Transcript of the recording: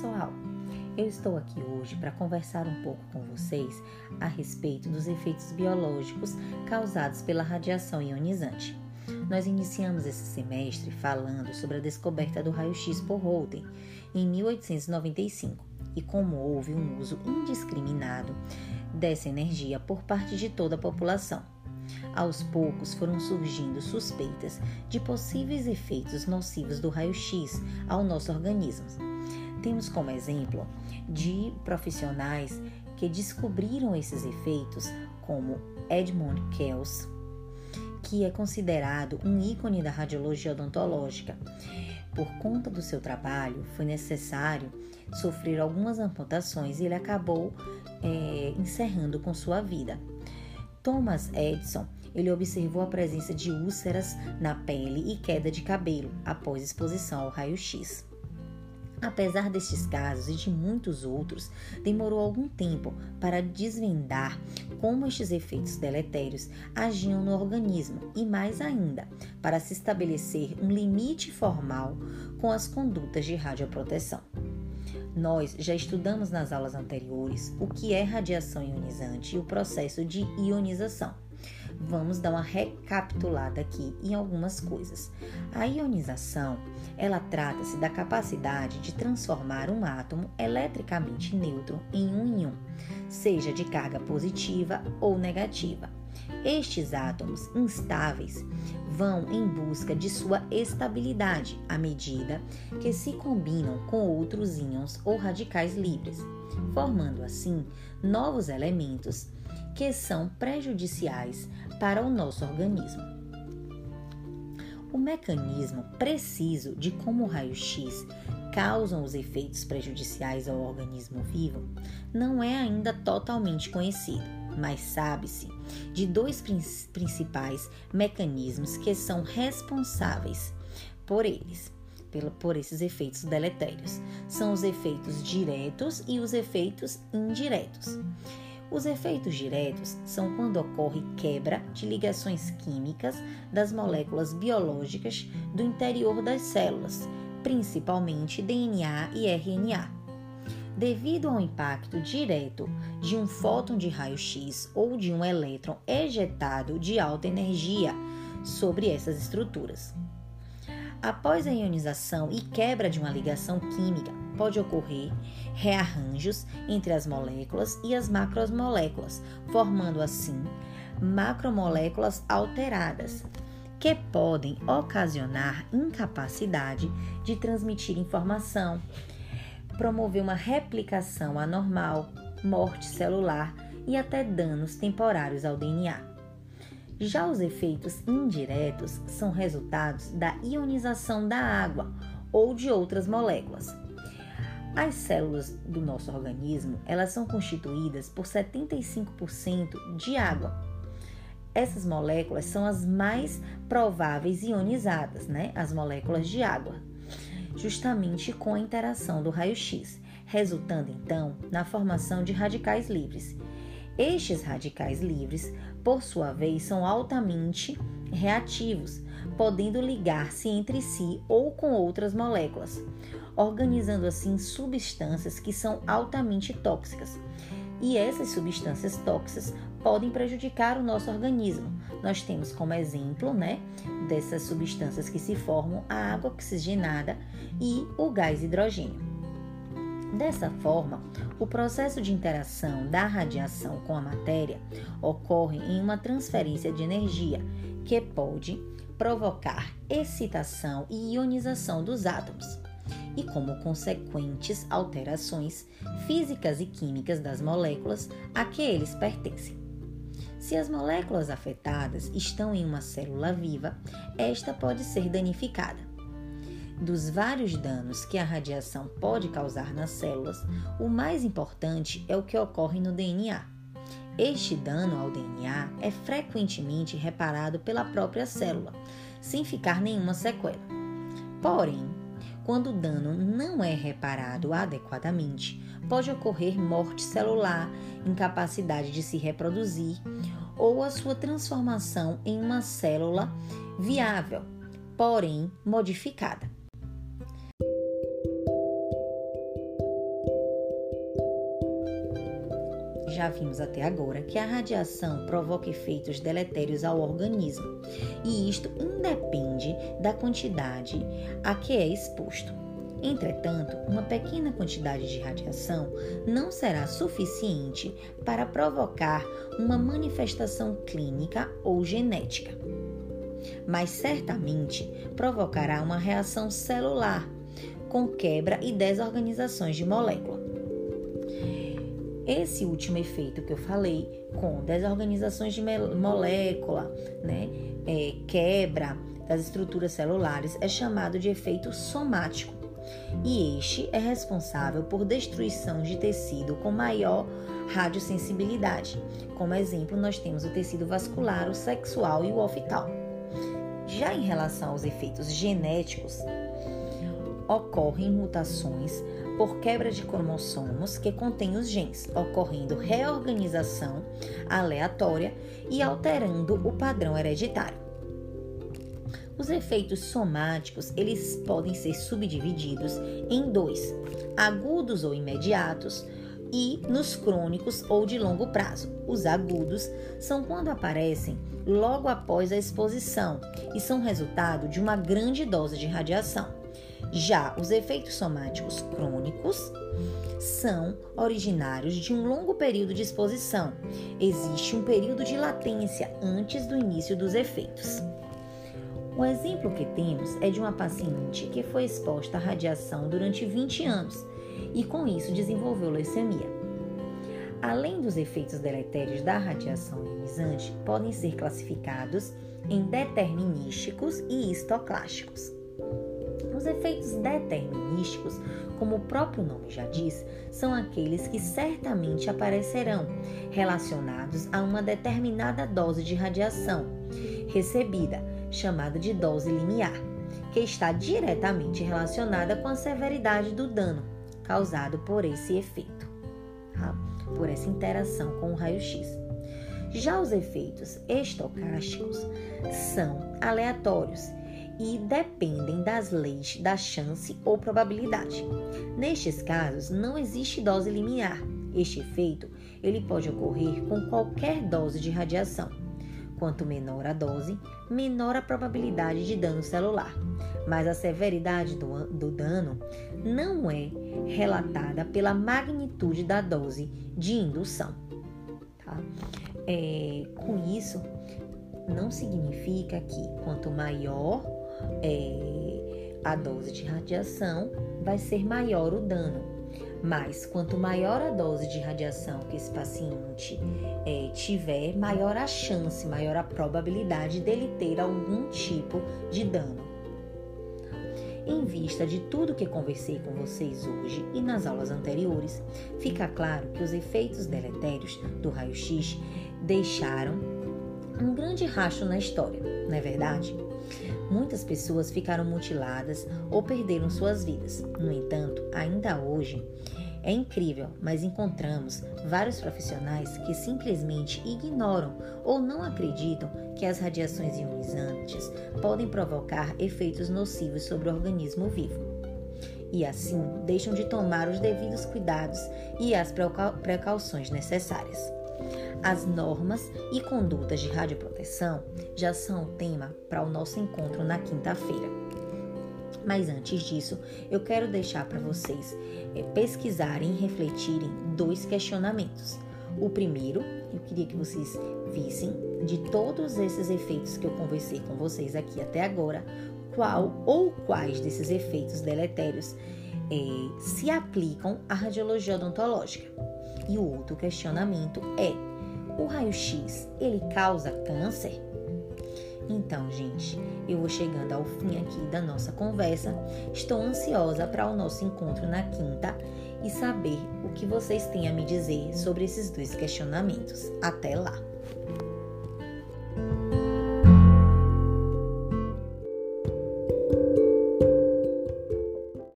pessoal! Eu estou aqui hoje para conversar um pouco com vocês a respeito dos efeitos biológicos causados pela radiação ionizante. Nós iniciamos esse semestre falando sobre a descoberta do raio-x por Holden em 1895 e como houve um uso indiscriminado dessa energia por parte de toda a população. Aos poucos foram surgindo suspeitas de possíveis efeitos nocivos do raio-x ao nosso organismo. Temos como exemplo de profissionais que descobriram esses efeitos, como Edmund Kells, que é considerado um ícone da radiologia odontológica. Por conta do seu trabalho, foi necessário sofrer algumas amputações e ele acabou é, encerrando com sua vida. Thomas Edison ele observou a presença de úlceras na pele e queda de cabelo após exposição ao raio-x. Apesar destes casos e de muitos outros, demorou algum tempo para desvendar como estes efeitos deletérios agiam no organismo e, mais ainda, para se estabelecer um limite formal com as condutas de radioproteção. Nós já estudamos nas aulas anteriores o que é radiação ionizante e o processo de ionização vamos dar uma recapitulada aqui em algumas coisas. A ionização, ela trata-se da capacidade de transformar um átomo eletricamente neutro em um íon, seja de carga positiva ou negativa. Estes átomos instáveis vão em busca de sua estabilidade à medida que se combinam com outros íons ou radicais livres, formando assim novos elementos que são prejudiciais para o nosso organismo. O mecanismo preciso de como o raio-x causam os efeitos prejudiciais ao organismo vivo não é ainda totalmente conhecido, mas sabe-se de dois principais mecanismos que são responsáveis por eles, por esses efeitos deletérios. São os efeitos diretos e os efeitos indiretos. Os efeitos diretos são quando ocorre quebra de ligações químicas das moléculas biológicas do interior das células, principalmente DNA e RNA. Devido ao impacto direto de um fóton de raio-x ou de um elétron ejetado de alta energia sobre essas estruturas. Após a ionização e quebra de uma ligação química, pode ocorrer rearranjos entre as moléculas e as macromoléculas, formando assim macromoléculas alteradas, que podem ocasionar incapacidade de transmitir informação, promover uma replicação anormal, morte celular e até danos temporários ao DNA. Já os efeitos indiretos são resultados da ionização da água ou de outras moléculas, as células do nosso organismo, elas são constituídas por 75% de água. Essas moléculas são as mais prováveis ionizadas, né? As moléculas de água, justamente com a interação do raio-x, resultando então na formação de radicais livres. Estes radicais livres, por sua vez, são altamente reativos, podendo ligar-se entre si ou com outras moléculas organizando assim substâncias que são altamente tóxicas. E essas substâncias tóxicas podem prejudicar o nosso organismo. Nós temos como exemplo, né, dessas substâncias que se formam a água oxigenada e o gás hidrogênio. Dessa forma, o processo de interação da radiação com a matéria ocorre em uma transferência de energia que pode provocar excitação e ionização dos átomos e como consequentes alterações físicas e químicas das moléculas a que eles pertencem. Se as moléculas afetadas estão em uma célula viva, esta pode ser danificada. Dos vários danos que a radiação pode causar nas células, o mais importante é o que ocorre no DNA. Este dano ao DNA é frequentemente reparado pela própria célula, sem ficar nenhuma sequela. Porém, quando o dano não é reparado adequadamente, pode ocorrer morte celular, incapacidade de se reproduzir ou a sua transformação em uma célula viável, porém modificada. Já vimos até agora que a radiação provoca efeitos deletérios ao organismo, e isto independe da quantidade a que é exposto. Entretanto, uma pequena quantidade de radiação não será suficiente para provocar uma manifestação clínica ou genética, mas certamente provocará uma reação celular com quebra e desorganizações de molécula. Esse último efeito que eu falei, com desorganizações de molécula, né, é, quebra das estruturas celulares, é chamado de efeito somático e este é responsável por destruição de tecido com maior radiosensibilidade. Como exemplo, nós temos o tecido vascular, o sexual e o oftal. Já em relação aos efeitos genéticos, ocorrem mutações por quebra de cromossomos que contêm os genes, ocorrendo reorganização aleatória e alterando o padrão hereditário. Os efeitos somáticos, eles podem ser subdivididos em dois: agudos ou imediatos e nos crônicos ou de longo prazo. Os agudos são quando aparecem logo após a exposição e são resultado de uma grande dose de radiação. Já os efeitos somáticos crônicos são originários de um longo período de exposição. Existe um período de latência antes do início dos efeitos. O exemplo que temos é de uma paciente que foi exposta à radiação durante 20 anos e com isso desenvolveu leucemia. Além dos efeitos deletérios da radiação ionizante, podem ser classificados em determinísticos e histoclásticos. Os efeitos determinísticos, como o próprio nome já diz, são aqueles que certamente aparecerão relacionados a uma determinada dose de radiação recebida chamada de dose limiar, que está diretamente relacionada com a severidade do dano causado por esse efeito, tá? por essa interação com o raio-x. Já os efeitos estocásticos são aleatórios e dependem das leis da chance ou probabilidade. Nestes casos, não existe dose limiar. Este efeito ele pode ocorrer com qualquer dose de radiação Quanto menor a dose, menor a probabilidade de dano celular. Mas a severidade do, do dano não é relatada pela magnitude da dose de indução. Tá? É, com isso, não significa que quanto maior é, a dose de radiação, vai ser maior o dano mas quanto maior a dose de radiação que esse paciente é, tiver, maior a chance, maior a probabilidade dele ter algum tipo de dano. Em vista de tudo que conversei com vocês hoje e nas aulas anteriores, fica claro que os efeitos deletérios do raio-x deixaram um grande rastro na história, não é verdade? Muitas pessoas ficaram mutiladas ou perderam suas vidas. No entanto, ainda hoje, é incrível, mas encontramos vários profissionais que simplesmente ignoram ou não acreditam que as radiações ionizantes podem provocar efeitos nocivos sobre o organismo vivo. E assim deixam de tomar os devidos cuidados e as precauções necessárias. As normas e condutas de radioproteção já são tema para o nosso encontro na quinta-feira. Mas antes disso, eu quero deixar para vocês é, pesquisarem e refletirem dois questionamentos. O primeiro, eu queria que vocês vissem de todos esses efeitos que eu conversei com vocês aqui até agora, qual ou quais desses efeitos deletérios é, se aplicam à radiologia odontológica. E o outro questionamento é: o raio-x ele causa câncer? Então, gente, eu vou chegando ao fim aqui da nossa conversa. Estou ansiosa para o nosso encontro na quinta e saber o que vocês têm a me dizer sobre esses dois questionamentos. Até lá!